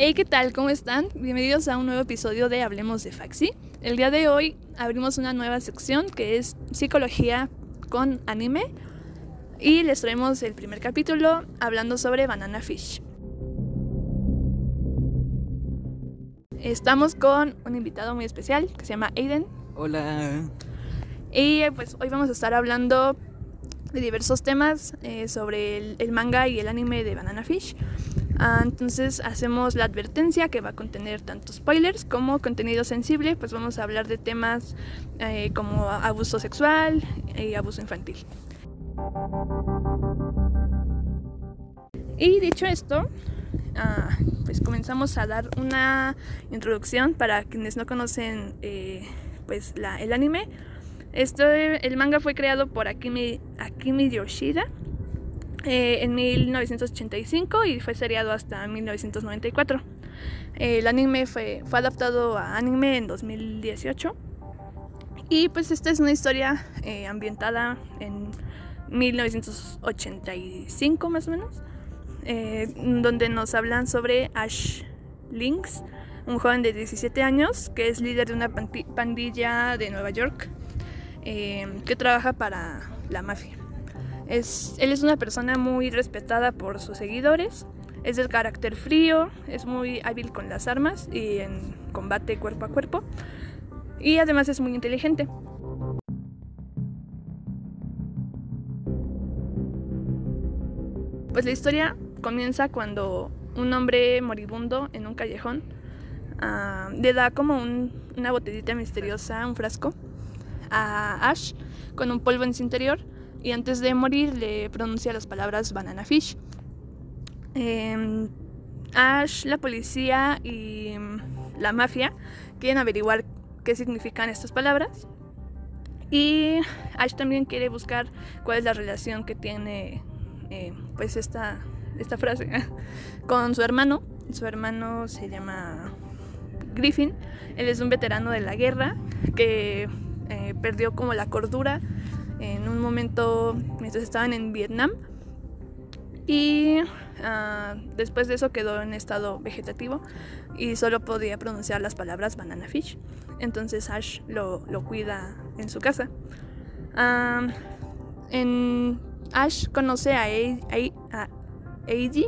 Hey, ¿qué tal? ¿Cómo están? Bienvenidos a un nuevo episodio de Hablemos de Faxi. El día de hoy abrimos una nueva sección que es psicología con anime y les traemos el primer capítulo hablando sobre Banana Fish. Estamos con un invitado muy especial que se llama Aiden Hola. y pues hoy vamos a estar hablando de diversos temas eh, sobre el, el manga y el anime de Banana Fish. Ah, entonces hacemos la advertencia que va a contener tanto spoilers como contenido sensible, pues vamos a hablar de temas eh, como abuso sexual y abuso infantil. Y dicho esto, ah, pues comenzamos a dar una introducción para quienes no conocen eh, pues la- el anime. Esto, el manga fue creado por Akimi, Akimi Yoshida eh, en 1985 y fue seriado hasta 1994. El anime fue, fue adaptado a anime en 2018. Y pues esta es una historia eh, ambientada en 1985 más o menos, eh, donde nos hablan sobre Ash Lynx, un joven de 17 años que es líder de una pandilla de Nueva York que trabaja para la mafia. Él es una persona muy respetada por sus seguidores, es del carácter frío, es muy hábil con las armas y en combate cuerpo a cuerpo y además es muy inteligente. Pues la historia comienza cuando un hombre moribundo en un callejón ah, le da como un- una botellita misteriosa, un frasco, a Ash con un polvo en su interior y antes de morir le pronuncia las palabras banana fish. Em, Ash, la policía y mm, la mafia quieren averiguar qué significan estas palabras y Ash también quiere buscar cuál es la relación que tiene eh, pues esta, esta frase con su hermano. Su hermano se llama Griffin. Él es un veterano de la guerra que eh, perdió como la cordura en un momento mientras estaban en Vietnam. Y ah, después de eso quedó en estado vegetativo y solo podía pronunciar las palabras banana fish. Entonces Ash lo, lo cuida en su casa. Ah, en Ash conoce a, Ei- Ei- a Eiji.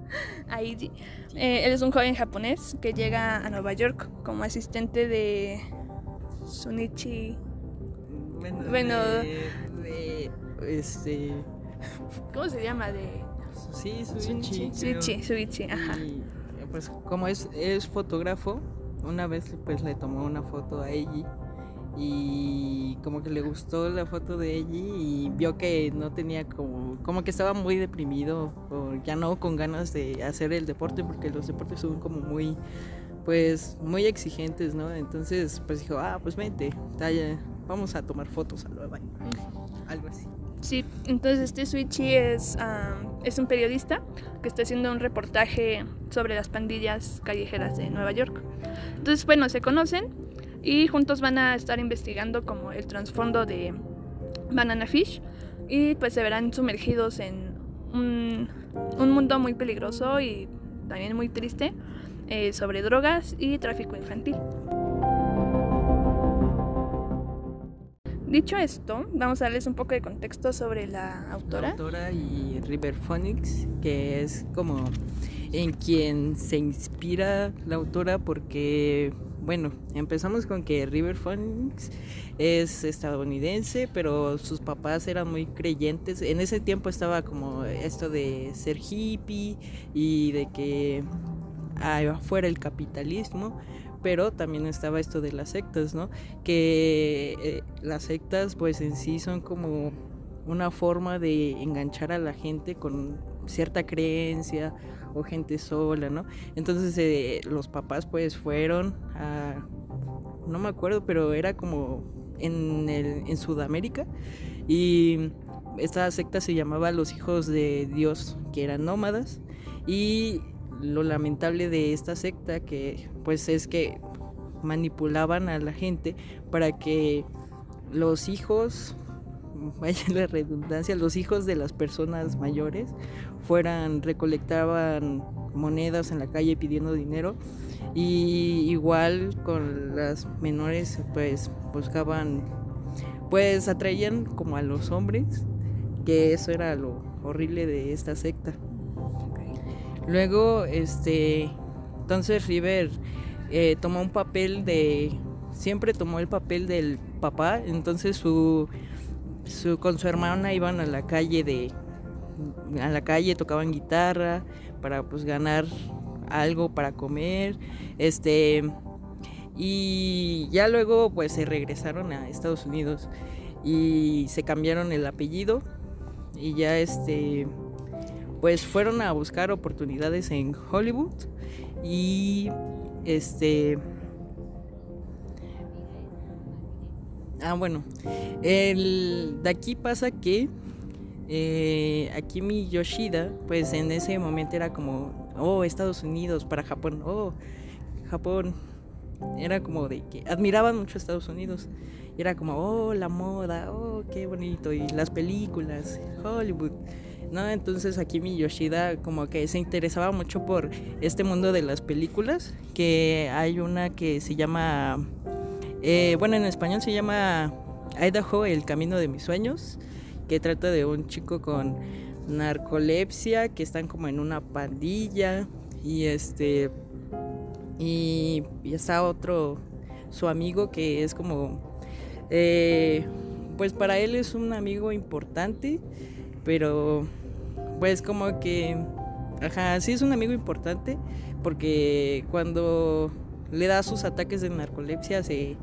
a Eiji. Eh, él es un joven japonés que llega a Nueva York como asistente de Sunichi. Bueno, Bueno. de, de- este. ¿Cómo se llama? De Sí, Suichi. Suichi, Suichi, ajá. Y pues como es, es fotógrafo, una vez pues le tomó una foto a Eiji y como que le gustó la foto de Eiji y vio que no tenía como como que estaba muy deprimido o ya no con ganas de hacer el deporte porque los deportes son como muy pues muy exigentes, ¿no? Entonces pues dijo, ah, pues vente, talla, vamos a tomar fotos a lo baño. Algo así. Sí, entonces este Suichi es, am, es un periodista que está haciendo un reportaje sobre las pandillas callejeras de Nueva York. Entonces, bueno, se conocen y juntos van a estar investigando como el trasfondo de Banana Fish y pues se verán sumergidos en un, un mundo muy peligroso y también muy triste eh, sobre drogas y tráfico infantil. Dicho esto, vamos a darles un poco de contexto sobre la autora. La autora y River Phoenix, que es como en quien se inspira la autora porque, bueno, empezamos con que River Phoenix es estadounidense, pero sus papás eran muy creyentes. En ese tiempo estaba como esto de ser hippie y de que afuera el capitalismo pero también estaba esto de las sectas, ¿no? Que eh, las sectas pues en sí son como una forma de enganchar a la gente con cierta creencia o gente sola, ¿no? Entonces eh, los papás pues fueron a, no me acuerdo, pero era como en, el, en Sudamérica y esta secta se llamaba los hijos de Dios, que eran nómadas y lo lamentable de esta secta que pues es que manipulaban a la gente para que los hijos vaya la redundancia, los hijos de las personas mayores fueran, recolectaban monedas en la calle pidiendo dinero y igual con las menores pues buscaban, pues atraían como a los hombres, que eso era lo horrible de esta secta. Luego, este, entonces River eh, tomó un papel de, siempre tomó el papel del papá, entonces su, su, con su hermana iban a la calle de, a la calle tocaban guitarra para pues ganar algo para comer, este, y ya luego pues se regresaron a Estados Unidos y se cambiaron el apellido y ya este pues fueron a buscar oportunidades en Hollywood y este ah bueno el de aquí pasa que eh, Akimi Yoshida pues en ese momento era como oh Estados Unidos para Japón oh Japón era como de que admiraban mucho a Estados Unidos. Y era como oh la moda oh qué bonito y las películas Hollywood ¿no? Entonces aquí mi Yoshida como que se interesaba mucho por este mundo de las películas, que hay una que se llama, eh, bueno, en español se llama Idaho, el camino de mis sueños, que trata de un chico con narcolepsia, que están como en una pandilla y este, y, está otro, su amigo que es como, eh, pues para él es un amigo importante pero pues como que, ajá, sí es un amigo importante porque cuando le da sus ataques de narcolepsia se,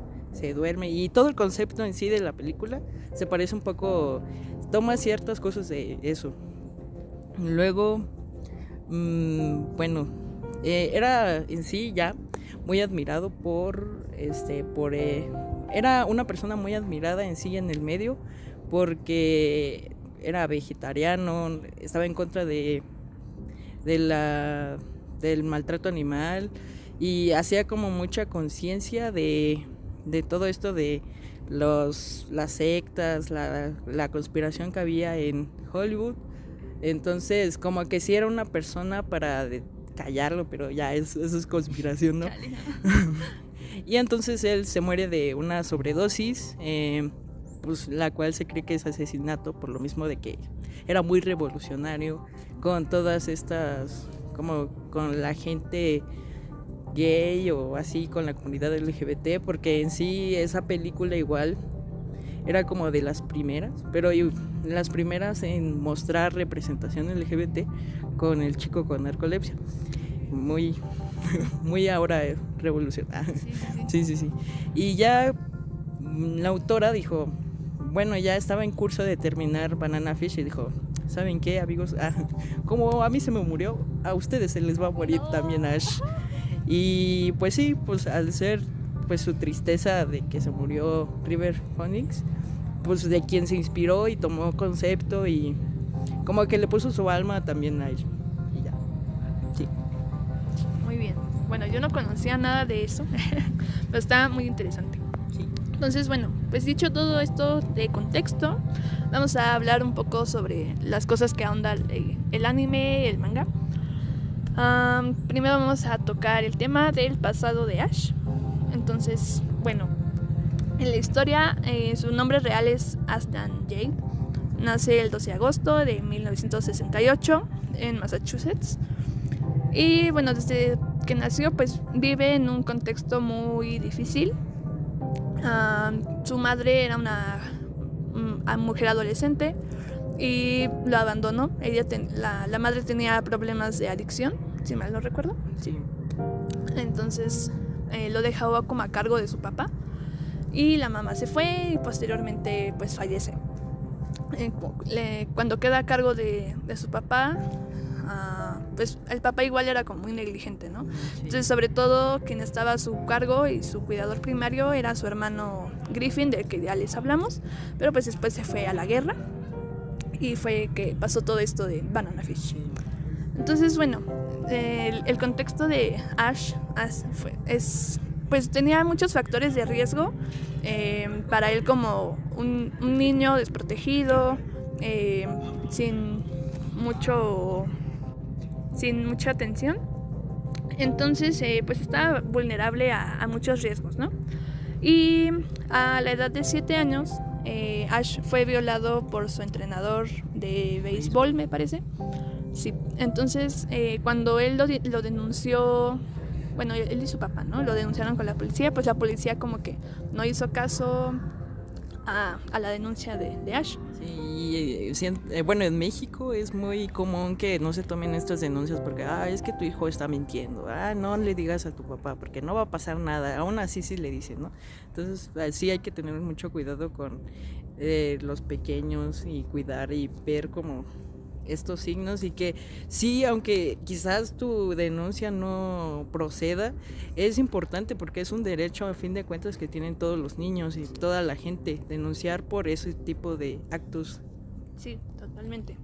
duerme y todo el concepto en sí de la película se parece un poco, toma ciertas cosas de eso. Luego, mm, bueno, eh, era en sí ya muy admirado por, este, por, eh, era una persona muy admirada en sí en el medio porque era vegetariano, estaba en contra de, de la, del maltrato animal y hacía como mucha conciencia de, de, todo esto de los, las sectas, la, la, conspiración que había en Hollywood. Entonces, como que sí era una persona para callarlo, pero ya eso, eso es conspiración, ¿no? y entonces él se muere de una sobredosis. Eh, pues la cual se cree que es asesinato por lo mismo de que era muy revolucionario con todas estas, como con la gente gay o así, con la comunidad LGBT, porque en sí esa película igual era como de las primeras, pero las primeras en mostrar representación LGBT con el chico con narcolepsia. Muy, muy ahora revolucionario. sí, sí, sí. Y ya la autora dijo, bueno, ya estaba en curso de terminar Banana Fish y dijo, ¿saben qué, amigos? Ah, como a mí se me murió, a ustedes se les va a morir también Ash. Y pues sí, pues al ser pues su tristeza de que se murió River Phoenix, pues de quien se inspiró y tomó concepto y como que le puso su alma también a ella. Y ya. Sí. Muy bien. Bueno, yo no conocía nada de eso, pero está muy interesante. Entonces, bueno, pues dicho todo esto de contexto, vamos a hablar un poco sobre las cosas que ahonda el anime, el manga. primero vamos a tocar el tema del pasado de Ash. Entonces, bueno, en la historia eh, su nombre real es Ashton Jade. Nace el 12 de agosto de 1968 en Massachusetts. Y bueno, desde que nació pues vive en un contexto muy difícil su madre era una mm, mujer adolescente y lo abandonó. Ella la, madre tenía problemas de adicción, si mal no recuerdo. Sí. Entonces eh, lo dejó como a cargo de su papá y la mamá se fue y posteriormente pues fallece. Eh, cuando queda a cargo de, de su papá, pues el papá igual era como muy negligente, ¿no? Entonces, sobre todo, quien estaba a su cargo y su cuidador primario era su hermano Griffin, del que ya les hablamos, pero pues después se fue a la guerra y fue que pasó todo esto de Banana Fish. Entonces, bueno, el, contexto de Ash, fue, es pues tenía muchos factores de riesgo eh, para él como un, niño desprotegido, eh, sin mucho sin mucha atención. Entonces, pues estaba vulnerable a, muchos riesgos, ¿no? Y a la edad de 7 años, Ash fue violado por su entrenador de béisbol, me parece. Sí, entonces cuando él lo, lo denunció bueno, él y su papá, ¿no? Lo denunciaron con la policía, pues la policía como que no hizo caso a, la denuncia de, Ash. Eh, bueno, en México es muy común que no se tomen estas denuncias porque, ah, es que tu hijo está mintiendo, ah, no le digas a tu papá porque no va a pasar nada, aún así sí le dicen, ¿no? Entonces, ah, sí hay que tener mucho cuidado con eh, los pequeños y cuidar y ver cómo estos signos y que sí, aunque quizás tu denuncia no proceda, es importante porque es un derecho a fin de cuentas que tienen todos los niños y toda la gente denunciar por ese tipo de actos. Sí, totalmente.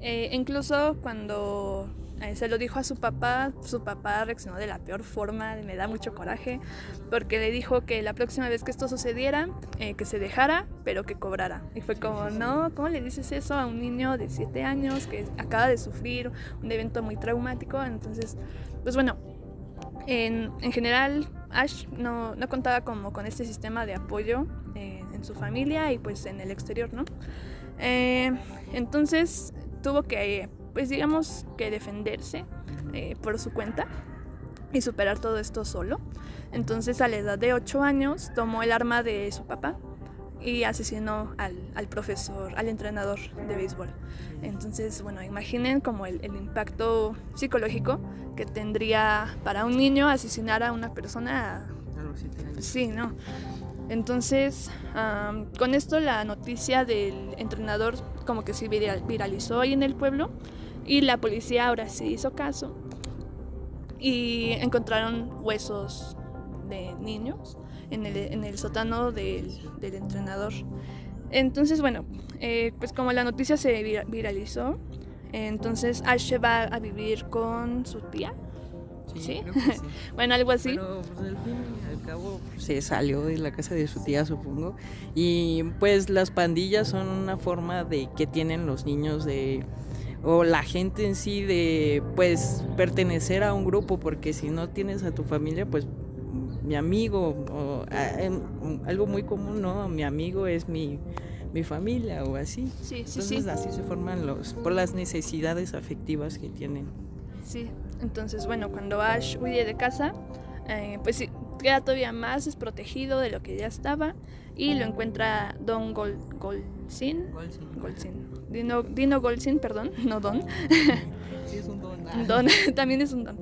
Eh, incluso cuando eh, se lo dijo a su papá, su papá reaccionó de la peor forma, me da mucho coraje, porque le dijo que la próxima vez que esto sucediera, eh, que se dejara, pero que cobrara. Y fue como, no, ¿cómo le dices eso a un niño de 7 años que acaba de sufrir un evento muy traumático? Entonces, pues bueno, en, en general, Ash no, no, contaba como con este sistema de apoyo eh, en su familia y pues en el exterior, ¿no? Entonces tuvo que pues digamos que defenderse eh, por su cuenta y superar todo esto solo. Entonces a la edad de 8 años tomó el arma de su papá y asesinó al, al profesor, al entrenador de béisbol. Entonces, bueno, imaginen como el, el, impacto psicológico que tendría para un niño asesinar a una persona. Sí, ¿no? Entonces, con esto la noticia del entrenador como que se viralizó ahí en el pueblo y la policía ahora sí hizo caso y encontraron huesos de niños en el, en el sótano del, entrenador. Entonces, bueno, eh, pues como la noticia se viralizó, entonces Ash va a vivir con su tía. Sí, bueno, algo así. Pero pues, al fin y al cabo se salió de la casa de su tía, supongo. Y pues las pandillas son una forma de que tienen los niños de o la gente en sí de pues pertenecer a un grupo porque si no tienes a tu familia pues mi amigo o em, algo muy común no mi amigo es mi, mi familia o así. Sí, sí, entonces así se forman los por las necesidades afectivas que tienen. Sí entonces bueno cuando Ash huye de casa eh, pues queda todavía más desprotegido de lo que ya estaba y lo encuentra Don Gol Golsin. Dino, Dino Golsin, perdón, no Don. Sí, es un don. don también es un don.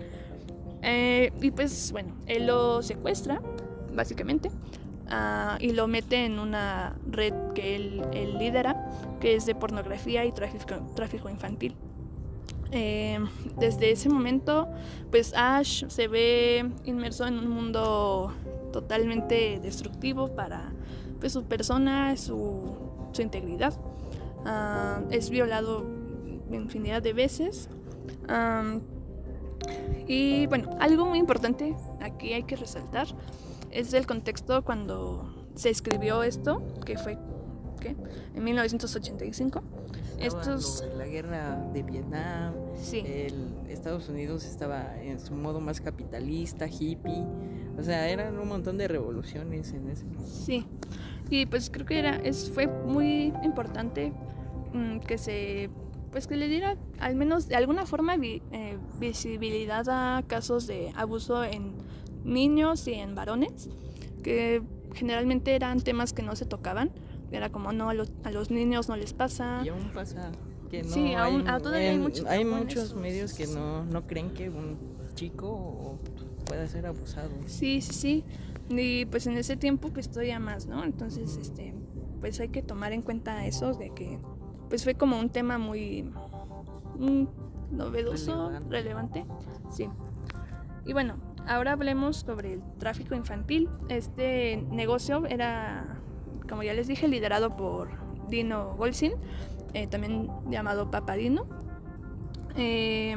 Eh, y pues bueno, él lo secuestra, básicamente, uh, y lo mete en una red que él, él, lidera, que es de pornografía y tráfico, tráfico infantil. Eh, desde ese momento, pues Ash se ve inmerso en un mundo totalmente destructivo para pues, su persona, su, su integridad. Ah, es violado infinidad de veces. y bueno, algo muy importante aquí hay que resaltar es el contexto cuando se escribió esto, que fue ¿qué? en 1985. Estos... La guerra de Vietnam, sí. el Estados Unidos estaba en su modo más capitalista, hippie, o sea, eran un montón de revoluciones en ese momento. Sí, y pues creo que era, es, fue muy importante mm, que se pues que le diera al menos de alguna forma eh, visibilidad a casos de abuso en niños y en varones, que generalmente eran temas que no se tocaban, era como no, a los, a los niños no les pasa. Y aún pasa que no. Sí, hay, todavía hay muchos, hay muchos medios que no, no creen que un chico pueda ser abusado. Sí, sí, sí. Y pues en ese tiempo pues todavía más, ¿no? Entonces, este, pues hay que tomar en cuenta eso de que pues fue como un tema muy mm, novedoso, relevante. relevante. Sí. Y bueno, ahora hablemos sobre el tráfico infantil. Este negocio era como ya les dije, liderado por Dino Golsin, eh, también llamado Papadino. Eh,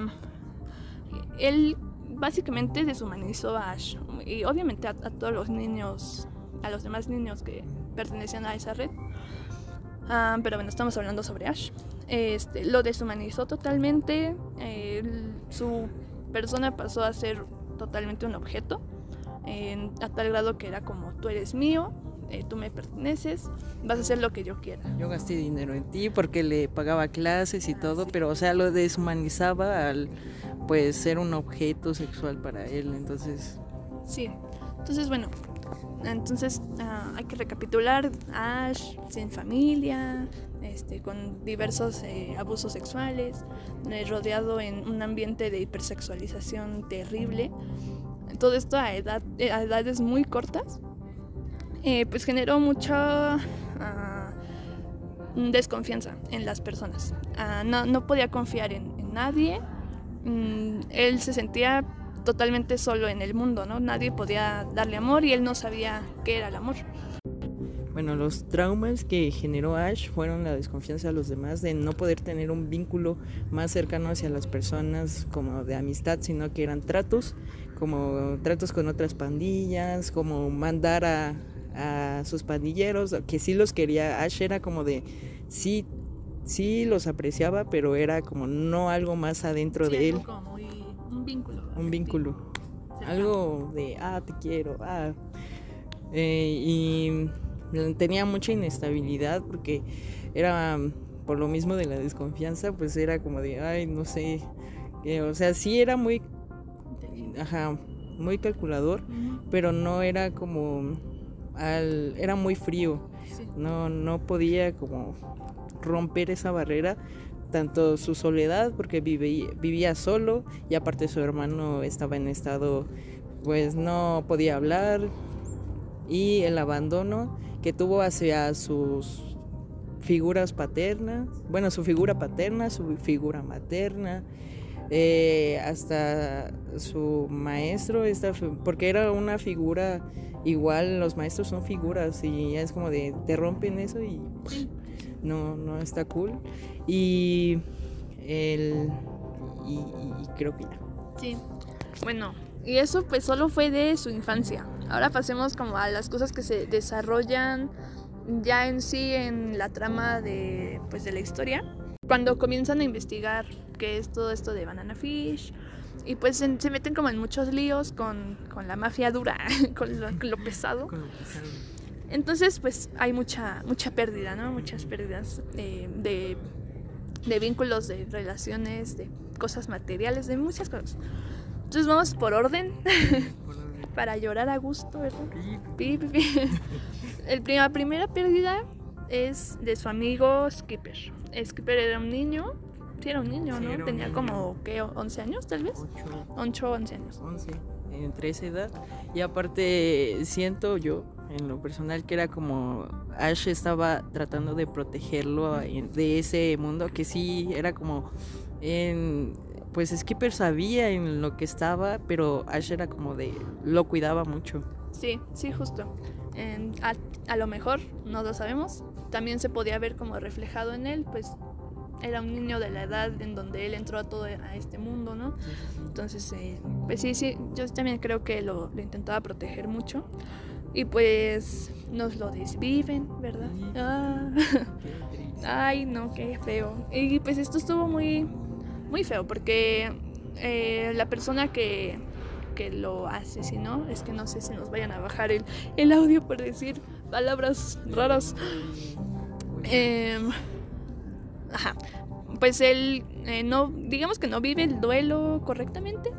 él básicamente deshumanizó a Ash y obviamente a, todos los niños, a los demás niños que pertenecían a esa red. Ah, pero bueno, estamos hablando sobre Ash. Este, lo deshumanizó totalmente. su persona pasó a ser totalmente un objeto, a tal grado que era como tú eres mío, eh, tú me perteneces, vas a hacer lo que yo quiera. Yo gasté dinero en ti porque le pagaba clases y todo, pero o sea, lo deshumanizaba al pues ser un objeto sexual para él, entonces... Sí, entonces bueno, entonces ah, hay que recapitular, Ash sin familia, este, con diversos eh, abusos sexuales, eh, rodeado en un ambiente de hipersexualización terrible. Todo esto a, edad, a edades muy cortas eh, pues generó mucha ah, desconfianza en las personas. Ah, no, podía confiar en, nadie. Mm, él se sentía totalmente solo en el mundo, ¿no? Nadie podía darle amor y él no sabía qué era el amor. Bueno, los traumas que generó Ash fueron la desconfianza de los demás, de no poder tener un vínculo más cercano hacia las personas como de amistad, sino que eran tratos, como tratos con otras pandillas, como mandar a, a sus pandilleros, que sí los quería. Ash era como de, sí, sí los apreciaba, pero era como no algo más adentro de él. Como un vínculo. Un vínculo. Algo de, ah, te quiero, ah. Eh, y tenía mucha inestabilidad porque era, por lo mismo de la desconfianza, pues era como de, ay, no sé. Eh, o sea, sí era muy, ajá, muy calculador, pero no era como era muy frío, no, no podía como romper esa barrera, tanto su soledad, porque vivía, vivía solo y aparte su hermano estaba en estado, pues no podía hablar, y el abandono que tuvo hacia sus figuras paternas, bueno, su figura paterna, su figura materna, eh, hasta su maestro, porque era una figura, igual los maestros son figuras y es como de, te rompen eso y no, no está cool. Y, el, y, creo que ya. Sí, bueno, y eso pues solo fue de su infancia. Ahora pasemos como a las cosas que se desarrollan ya en sí en la trama de, pues, de la historia. Cuando comienzan a investigar qué es todo esto de Banana Fish, y pues se, meten como en muchos líos con, con la mafia dura, con lo, pesado. Entonces, pues hay mucha, mucha pérdida, ¿no? Muchas pérdidas de, de, vínculos, de relaciones, de cosas materiales, de muchas cosas. Entonces vamos por orden, para llorar a gusto, ¿verdad? El, la primera pérdida es de su amigo Skipper. Skipper era un niño, sí era un niño, ¿no? Tenía como, ¿qué? ¿11 años tal vez? 8, 11 años. 11, entre esa edad. Y aparte, siento yo, en lo personal, que era como Ash estaba tratando de protegerlo de ese mundo, que sí era como en pues Skipper sabía en lo que estaba, pero Ash era como de, lo cuidaba mucho. Sí, sí, justo. a, a, lo mejor, no lo sabemos, también se podía ver como reflejado en él, pues era un niño de la edad en donde él entró a todo a este mundo, ¿no? Entonces, eh, pues sí, sí, yo también creo que lo, intentaba proteger mucho. Y pues nos lo desviven, ¿verdad? Ah. Ay, no, qué feo. Y pues esto estuvo muy, muy feo porque eh, la persona que, que lo asesinó, es que no sé si nos vayan a bajar el, el audio por decir palabras raras. Eh, ajá, pues él eh, no, digamos que no vive el duelo correctamente,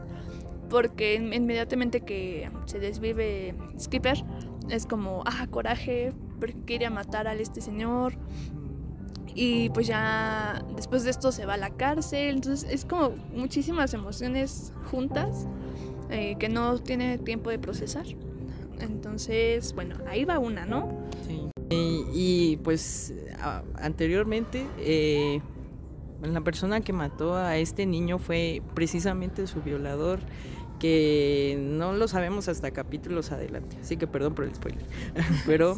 porque inmediatamente que se desvive Skipper, es como, ah, coraje, porque quiere matar a este señor. Y pues ya después de esto se va a la cárcel, entonces es como muchísimas emociones juntas eh, que no tiene tiempo de procesar. Entonces, bueno, ahí va una, ¿no? Sí. Pues anteriormente, eh, la persona que mató a este niño fue precisamente su violador, que no lo sabemos hasta capítulos adelante, así que perdón por el spoiler. Pero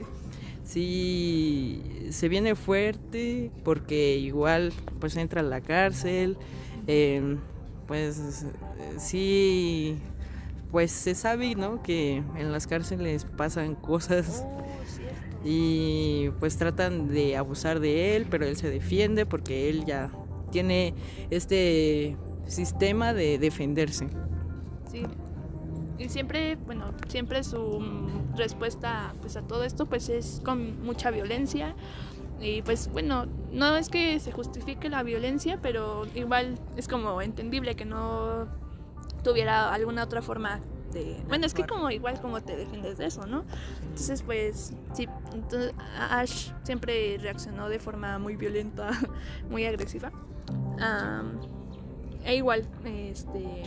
sí se viene fuerte porque igual pues entra a la cárcel. Em, pues sí, pues se sabe, ¿no? Que en las cárceles pasan cosas y pues tratan de abusar de él, pero él se defiende porque él ya tiene este sistema de defenderse. Sí. Y siempre, bueno, siempre su respuesta pues a todo esto pues es con mucha violencia y pues bueno, no es que se justifique la violencia, pero igual es como entendible que no tuviera alguna otra forma Bueno, es que como igual como te defiendes de eso, ¿no? Entonces pues sí, entonces Ash siempre reaccionó de forma muy violenta, muy agresiva. Am, e igual, este,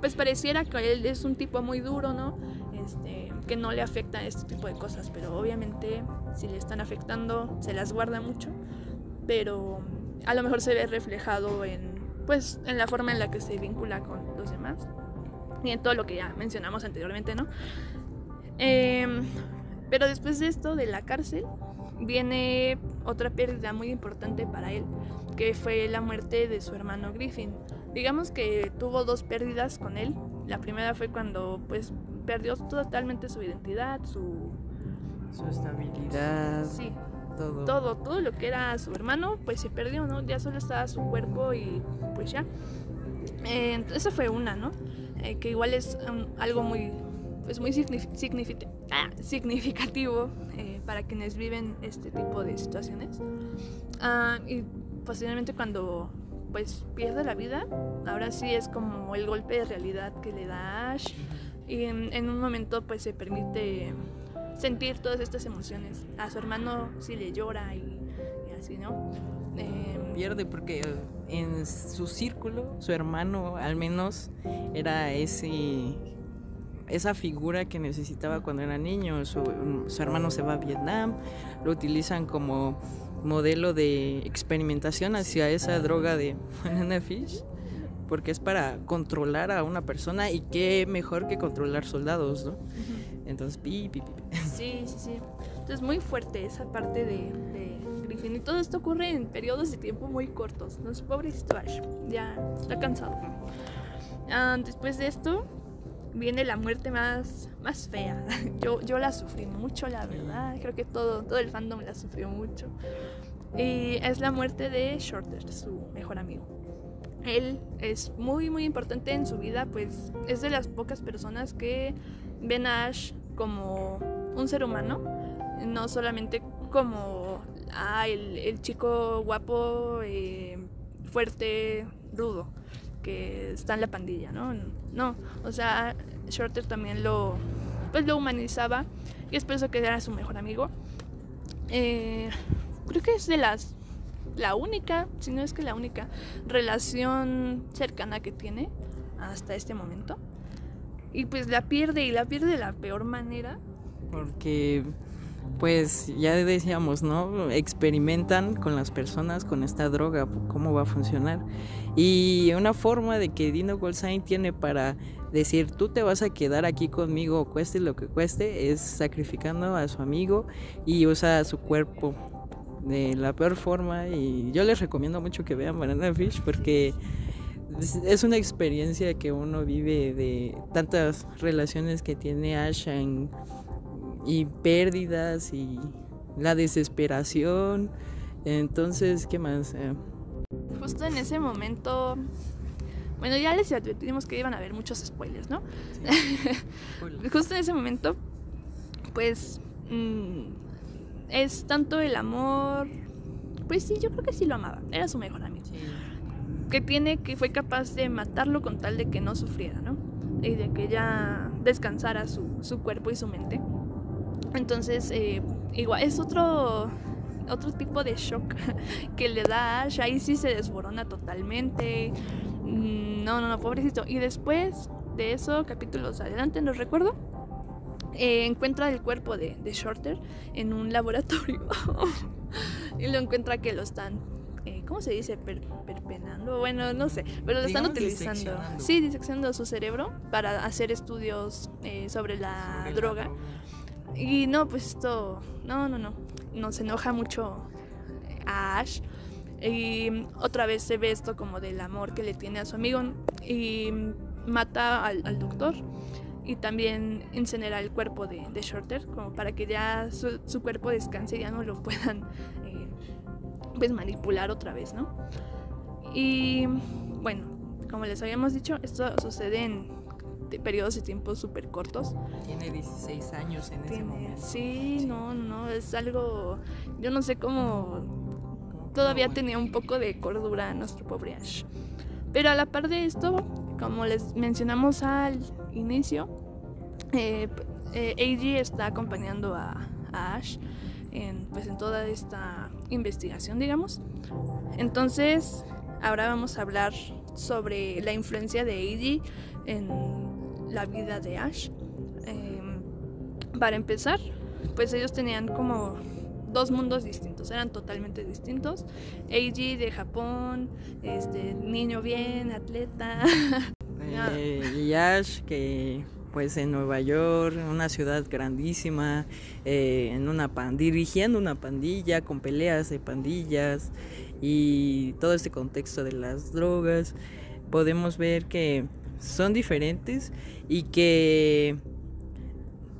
pues pareciera que él es un tipo muy duro, ¿no? Este, que no le afecta este tipo de cosas, pero obviamente si le están afectando se las guarda mucho, pero a lo mejor se ve reflejado en, pues, en la forma en la que se vincula con los demás y en todo lo que ya mencionamos anteriormente, ¿no? Em, pero después de esto, de la cárcel, viene otra pérdida muy importante para él, que fue la muerte de su hermano Griffin. Digamos que tuvo dos pérdidas con él. La primera fue cuando pues perdió totalmente su identidad, su Su estabilidad, sí, todo. todo, todo lo que era su hermano, pues se perdió, ¿no? Ya solo estaba su cuerpo y pues ya. Eh, ent- esa fue una, ¿no? Eh, que igual es um, algo muy, pues muy signif- signifi- ah, significativo eh, para quienes viven este tipo de situaciones. Ah, y posteriormente cuando pues pierde la vida, ahora sí es como el golpe de realidad que le da Ash y en, en un momento pues se permite sentir todas estas emociones. A su hermano sí le llora y así, ¿no? Em, pierde porque eh, en su círculo, su hermano al menos era ese esa figura que necesitaba cuando era niño. Su, su hermano se va a Vietnam, lo utilizan como modelo de experimentación hacia esa droga de banana fish, porque es para controlar a una persona y qué mejor que controlar soldados, ¿no? Entonces, pi, pi, pi. Sí, sí, sí. Entonces muy fuerte esa parte de, de Y todo esto ocurre en periodos de tiempo muy cortos. ¿no? Pobrecito Ash, ya está cansado. Ah, después de esto viene la muerte más, más fea. Yo, yo la sufrí mucho, la verdad. Creo que todo, todo el fandom la sufrió mucho. Y es la muerte de Shorter, su mejor amigo. Él es muy, muy importante en su vida, pues es de las pocas personas que ven a Ash como un ser humano, no solamente como ah, el, el chico guapo, eh, fuerte, rudo, que está en la pandilla, ¿no? No, o sea, Shorter también lo, pues lo humanizaba y es por eso que era su mejor amigo. Eh, creo que es de las la única, si no es que la única relación cercana que tiene hasta este momento. Y pues la pierde y la pierde de la peor manera. Porque, pues ya decíamos, ¿no? Experimentan con las personas con esta droga, cómo va a funcionar. Y una forma de que Dino Goldstein tiene para decir, tú te vas a quedar aquí conmigo, cueste lo que cueste, es sacrificando a su amigo y usa su cuerpo de la peor forma. Y yo les recomiendo mucho que vean Banana Fish porque es- una experiencia que uno vive de tantas relaciones que tiene Ash en- y pérdidas y la desesperación. Entonces, ¿qué más? Eh, Justo en ese momento. Bueno, ya les advertimos que iban a haber muchos spoilers, ¿no? Justo en ese momento, pues. mm, es tanto el amor. Pues sí, yo creo que sí lo amaba. Era su mejor amigo. que tiene que fue capaz de matarlo con tal de que no sufriera, ¿no? Y de que ya descansara su, su cuerpo y su mente. Entonces, eh, igual es otro otro tipo de shock que le da a Ash. Ahí sí se desborona totalmente. Mm, No, no, no, pobrecito. Y después de eso, capítulos adelante, no recuerdo. eh, encuentra el cuerpo de, de Shorter en un laboratorio. y lo encuentra que lo están eh, ¿cómo se dice? Per- perpenando, bueno, no sé, pero lo están utilizando. diseccionando. Sí, diseccionando su cerebro para hacer estudios eh, sobre la Sobre la droga. Y no, pues esto, no, no, no, nos enoja mucho a Ash. Y otra vez se ve esto como del amor que le tiene a su amigo y mata al, doctor y también incinera el cuerpo de, Shorter como para que ya su, cuerpo descanse y ya no lo puedan eh, pues manipular otra vez, ¿no? Y bueno, como les habíamos dicho, esto sucede en periodos de tiempo súper cortos. Tiene 16 años en ese momento. Sí, no, no, es algo, yo no sé cómo todavía tenía un poco de cordura nuestro pobre Ash. Pero a la par de esto, como les mencionamos al inicio, eh, eh está acompañando a, Ash en, pues, en toda esta investigación, digamos. Entonces, ahora vamos a hablar sobre la influencia de AG en la vida de Ash. Em, para empezar, pues ellos tenían como dos mundos distintos, eran totalmente distintos. Eiji de Japón, este niño bien, atleta. Eh, y Ash que pues en Nueva York, una ciudad grandísima, eh, en una dirigiendo una pandilla con peleas de pandillas y todo este contexto de las drogas, podemos ver que son diferentes y que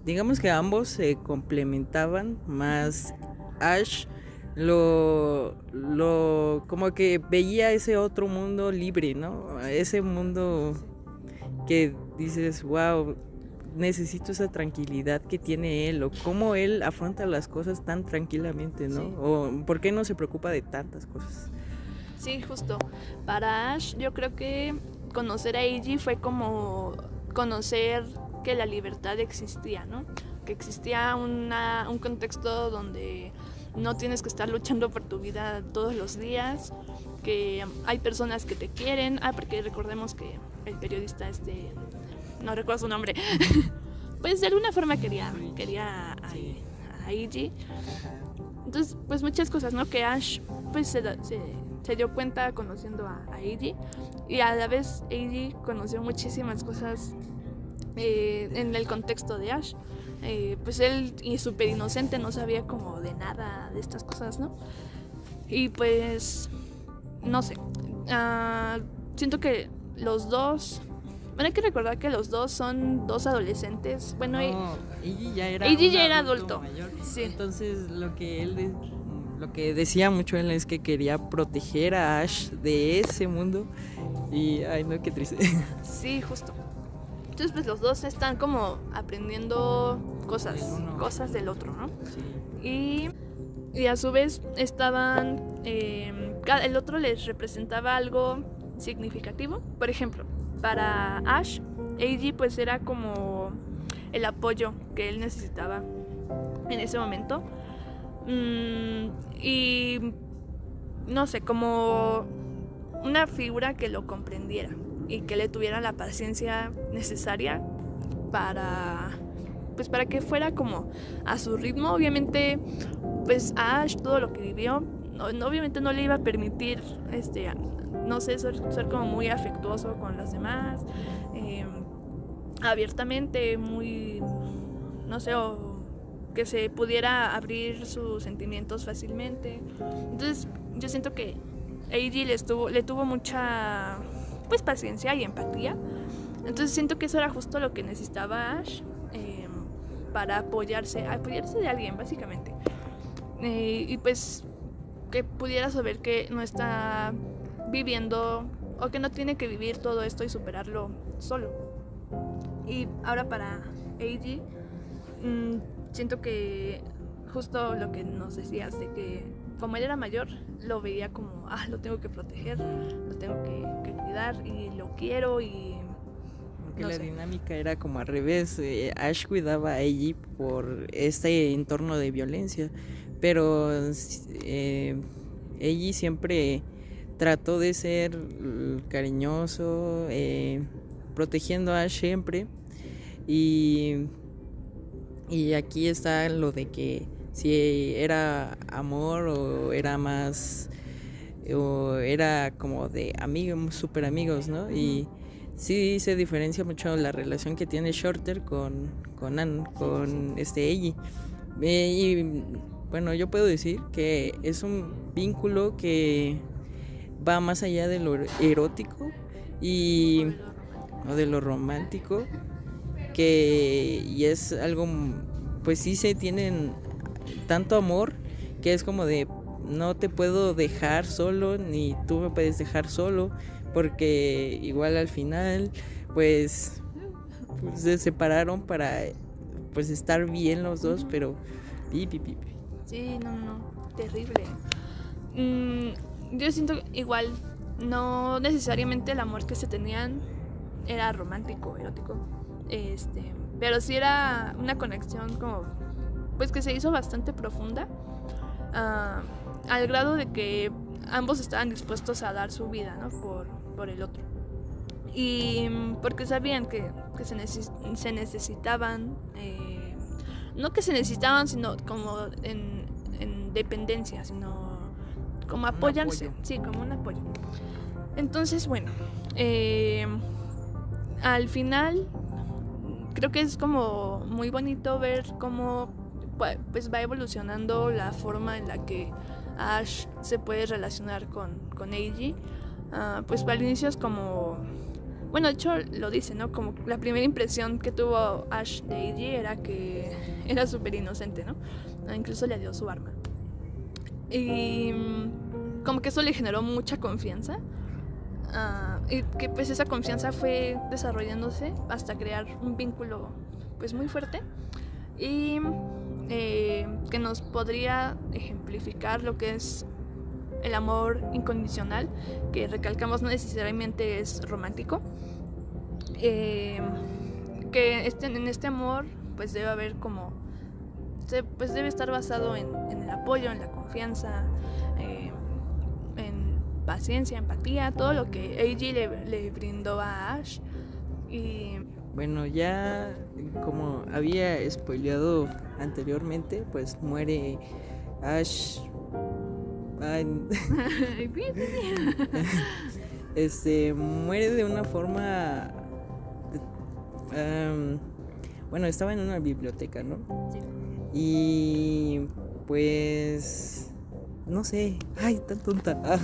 digamos que ambos se complementaban más Ash lo, lo como que veía ese otro mundo libre, ¿no? Ese mundo que dices, wow, necesito esa tranquilidad que tiene él, o cómo él afronta las cosas tan tranquilamente, ¿no? O por qué no se preocupa de tantas cosas. Sí, justo. Para Ash, yo creo que conocer a Eiji fue como conocer que la libertad existía, ¿no? Que existía una, un contexto donde no tienes que estar luchando por tu vida todos los días, que hay personas que te quieren, ah, porque recordemos que el periodista este, no recuerdo su nombre, pues de alguna forma quería, quería a, Eiji. Entonces, pues muchas cosas, ¿no? Que Ash pues se, se, dio cuenta conociendo a, a Eiji y a la vez Eiji conoció muchísimas cosas eh, en el contexto de Ash. Eh, pues él y súper inocente no sabía como de nada de estas cosas, ¿no? Y pues, no sé, ah, siento que los dos, bueno, hay que recordar que los dos son dos adolescentes. Bueno, no, ya era, ya era adulto. Sí. Entonces lo que él lo que decía mucho él es que quería proteger a Ash de ese mundo y ay no qué triste. Sí, justo. Entonces, pues los dos están como aprendiendo cosas, cosas del otro, ¿no? Sí. Y, a su vez estaban, em, el otro les representaba algo significativo. Por ejemplo, para Ash, Eiji pues era como el apoyo que él necesitaba en ese momento. Mm, y no sé, como una figura que lo comprendiera y que le tuviera la paciencia necesaria para pues para que fuera como a su ritmo. Obviamente pues a Ash todo lo que vivió obviamente no le iba a permitir este no sé ser, como muy afectuoso con los demás em, abiertamente muy no sé o que se pudiera abrir sus sentimientos fácilmente entonces yo siento que Eiji le, tuvo mucha pues paciencia y empatía. Entonces siento que eso era justo lo que necesitaba Ash em, para apoyarse, apoyarse de alguien básicamente. Eh, y pues que pudiera saber que no está viviendo o que no tiene que vivir todo esto y superarlo solo. Y ahora para Eiji, siento que justo lo que nos decías de que como él era mayor, lo veía como, ah, lo tengo que proteger, lo tengo que, cuidar y lo quiero y... Porque la dinámica era como al revés, eh, Ash cuidaba a Eiji por este entorno de violencia, pero eh, Eiji siempre trató de ser cariñoso, eh, protegiendo a Ash siempre y, y aquí está lo de que si era amor o era más o era como de amigos, super amigos, ¿no? Y sí se diferencia mucho la relación que tiene Shorter con con, con este Eiji. y bueno, yo puedo decir que es un vínculo que va más allá de lo erótico y o de lo romántico que y es algo pues sí se tienen tanto amor que es como de no te puedo dejar solo ni tú me puedes dejar solo porque igual al final pues, pues se separaron para pues estar bien los dos pero sí no no terrible. Mm, yo siento igual no necesariamente el amor que se tenían era romántico erótico este pero sí era una conexión como pues que se hizo bastante profunda uh, al grado de que ambos estaban dispuestos a dar su vida ¿no? por, por el otro. Y porque sabían que, que se, se, necesitaban, eh, no que se necesitaban, sino como en, en dependencia, sino como apoyarse, sí, como un apoyo. Entonces, bueno, eh, al final creo que es como muy bonito ver cómo pues va evolucionando la forma en la que Ash se puede relacionar con, con Eiji. Ah, pues el inicio es como... Bueno, de hecho lo dice, ¿no? Como la primera impresión que tuvo Ash de Eiji era que era súper inocente, ¿no? Ah, incluso le dio su arma. Y mm, como que eso le generó mucha confianza. Ah, y que pues esa confianza fue desarrollándose hasta crear un vínculo pues muy fuerte. Y eh, que nos podría ejemplificar lo que es el amor incondicional, que recalcamos no necesariamente es romántico. Eh, que este, en este amor pues debe haber como pues debe estar basado en, el apoyo, en la confianza, paciencia, empatía, todo lo que Eiji le, le brindó a Ash. Y bueno, ya como había spoileado anteriormente, pues muere Ash. este muere de una forma. bueno, estaba en una biblioteca, ¿no? Sí. Y pues. No sé. Ay, tan tonta.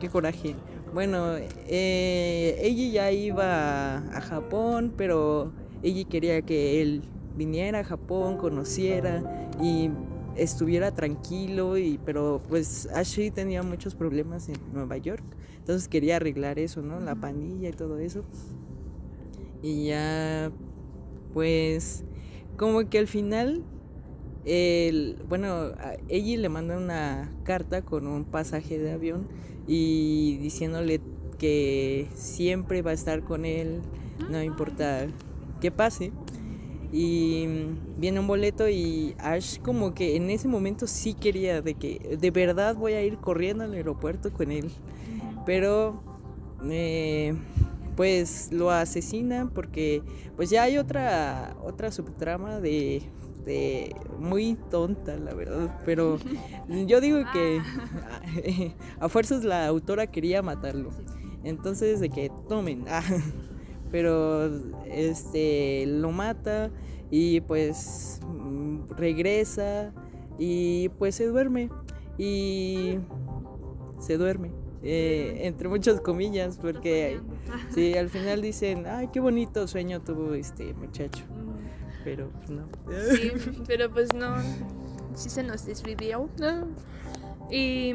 Qué coraje. Bueno, eh, ella ya iba a, Japón, pero ella quería que él viniera a Japón, conociera y estuviera tranquilo y pero pues Ashley tenía muchos problemas en Nueva York entonces quería arreglar eso no la pandilla y todo eso. Y ya pues como que al final el, bueno ella le manda una carta con un pasaje de avión y diciéndole que siempre va a estar con él, no importa qué pase. Y viene un boleto y Ash como que en ese momento sí quería de que de verdad voy a ir corriendo al aeropuerto con él. Pero eh, pues lo asesina porque pues ya hay otra otra subtrama de este, muy tonta, la verdad. Pero yo digo que a fuerzas la autora quería matarlo. Entonces, de que tomen. Pero este lo mata y pues mm, regresa y pues se duerme. Y se duerme. Eh, entre muchas comillas, porque sí, al final dicen, ay, qué bonito sueño tuvo este muchacho pero no. Sí, pero pues no, sí se nos desvivió. Y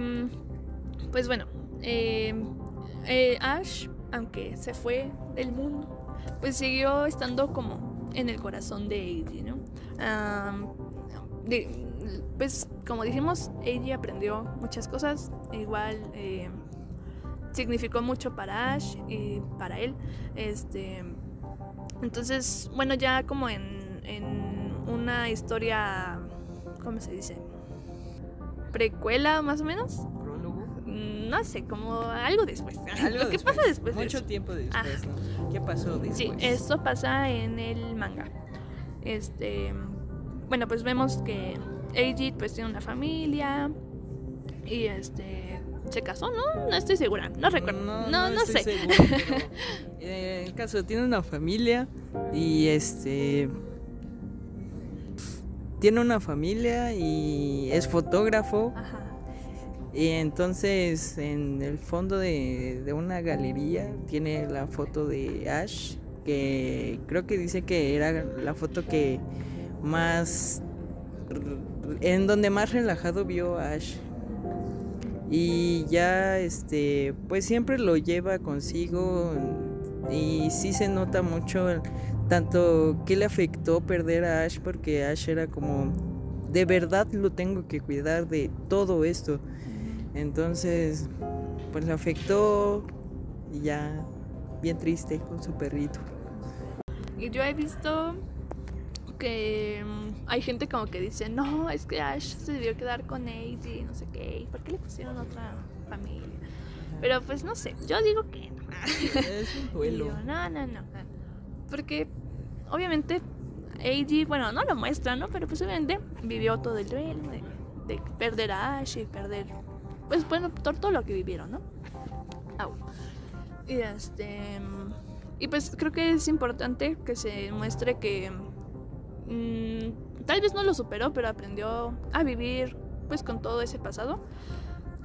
pues bueno, em, eh, Ash, aunque se fue del mundo, pues siguió estando como en el corazón de Eiji, ¿no? pues como dijimos, Eiji aprendió muchas cosas, igual em, significó mucho para Ash y para él. Este, entonces, bueno, ya como en en una historia, ¿cómo se dice? Precuela más o menos. ¿Prólogo? No sé, como algo después. Algo ¿Qué pasa después? Mucho tiempo después, ¿no? ¿Qué pasó después? Sí, esto pasa en el manga. Este, bueno, pues vemos que Eiji pues tiene una familia y este se casó, ¿no? No estoy segura, no recuerdo. No, no, no, sé. Eh, el caso tiene una familia y este tiene una familia y es fotógrafo. Ajá. Y entonces en el fondo de, de una galería tiene la foto de Ash, que creo que dice que era la foto que más en donde más relajado vio a Ash. Y ya este pues siempre lo lleva consigo y sí se nota mucho tanto que le afectó perder a Ash porque Ash era como de verdad lo tengo que cuidar de todo esto. Entonces, pues le afectó y ya bien triste con su perrito. Y yo he visto que mm, hay gente como que dice, no, es que Ash se debió quedar con Eiji, no sé qué, ¿por qué le pusieron otra familia? Pero pues no sé, yo digo que no. Es un duelo. Digo, no, no, no. Porque obviamente Eiji, bueno, no lo muestra, ¿no? Pero pues obviamente vivió todo el duelo de, de perder a Ash y perder, pues bueno, todo, lo que vivieron, ¿no? Y este... Y pues creo que es importante que se muestre que mm, tal vez no lo superó, pero aprendió a vivir pues con todo ese pasado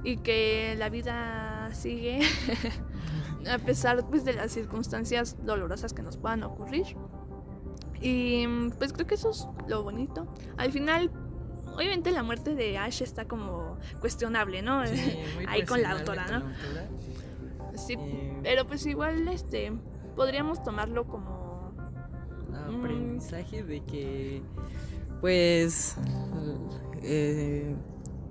y que la vida sigue a pesar pues de las circunstancias dolorosas que nos puedan ocurrir. Y pues creo que eso es lo bonito. Al final, obviamente la muerte de Ash está como cuestionable, ¿no? Sí, muy Ahí con la autora, ¿no? la autora. Sí, Eh, pero pues igual este podríamos tomarlo como aprendizaje de que pues eh,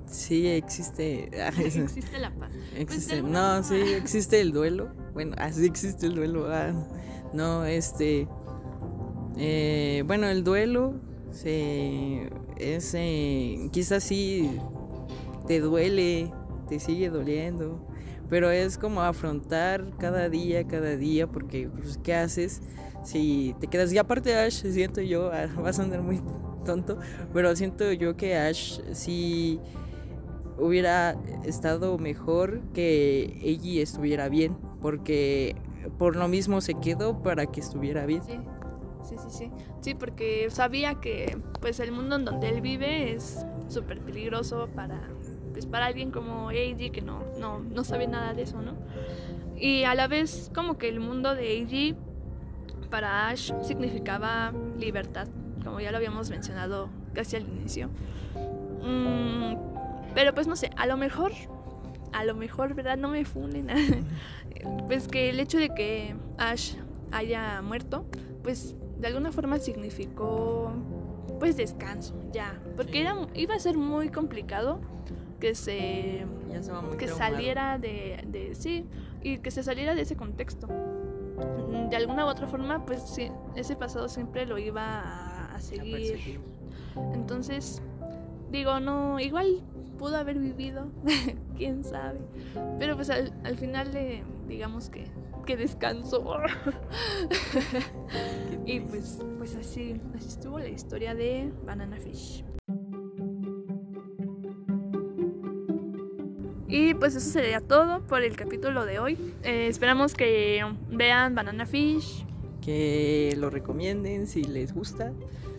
sí existe existe la paz. existe de no sí existe el duelo bueno así existe el duelo ah, no este eh, bueno el duelo se es eh, quizás sí te duele te sigue doliendo pero es como afrontar cada día cada día porque pues qué haces si te quedas y aparte Ash siento yo ah, va a sonar muy tonto pero siento yo que Ash sí hubiera estado mejor que Eiji estuviera bien porque por lo mismo se quedó para que estuviera bien. Sí, sí, sí, sí. Sí, porque sabía que pues el mundo en donde él vive es súper peligroso para, pues, para alguien como Eiji que no, no, no sabe nada de eso, ¿no? Y a la vez como que el mundo de Eiji para Ash significaba libertad, como ya lo habíamos mencionado casi al inicio. Mm, pero pues no sé, a lo mejor, a lo mejor, ¿verdad? No me funen. pues que el hecho de que Ash haya muerto, pues de alguna forma significó pues descanso, ya. Porque Sí. era, iba a ser muy complicado que se muy que saliera de, de sí y que se saliera de ese contexto. De alguna u otra forma pues sí ese pasado siempre lo iba a, a seguir. entonces digo no igual pudo haber vivido quién sabe. Pero pues al, al final le digamos que Qué y triste. pues pues así así estuvo la historia de Banana Fish Y pues eso sería todo por el capítulo de hoy. Eh, esperamos que vean Banana Fish. que lo recomienden si les gusta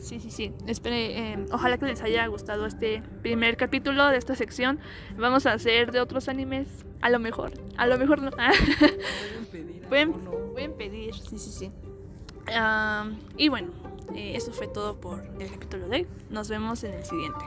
Sí, sí, sí. Espere, eh, ojalá que les haya gustado este primer capítulo de esta sección. Vamos a hacer de otros animes. A lo mejor. A lo mejor no. pueden pedir Pueden, pedir. Sí, sí, sí. Ah, y bueno, eh, eso fue todo por el capítulo de hoy. Nos vemos en el siguiente.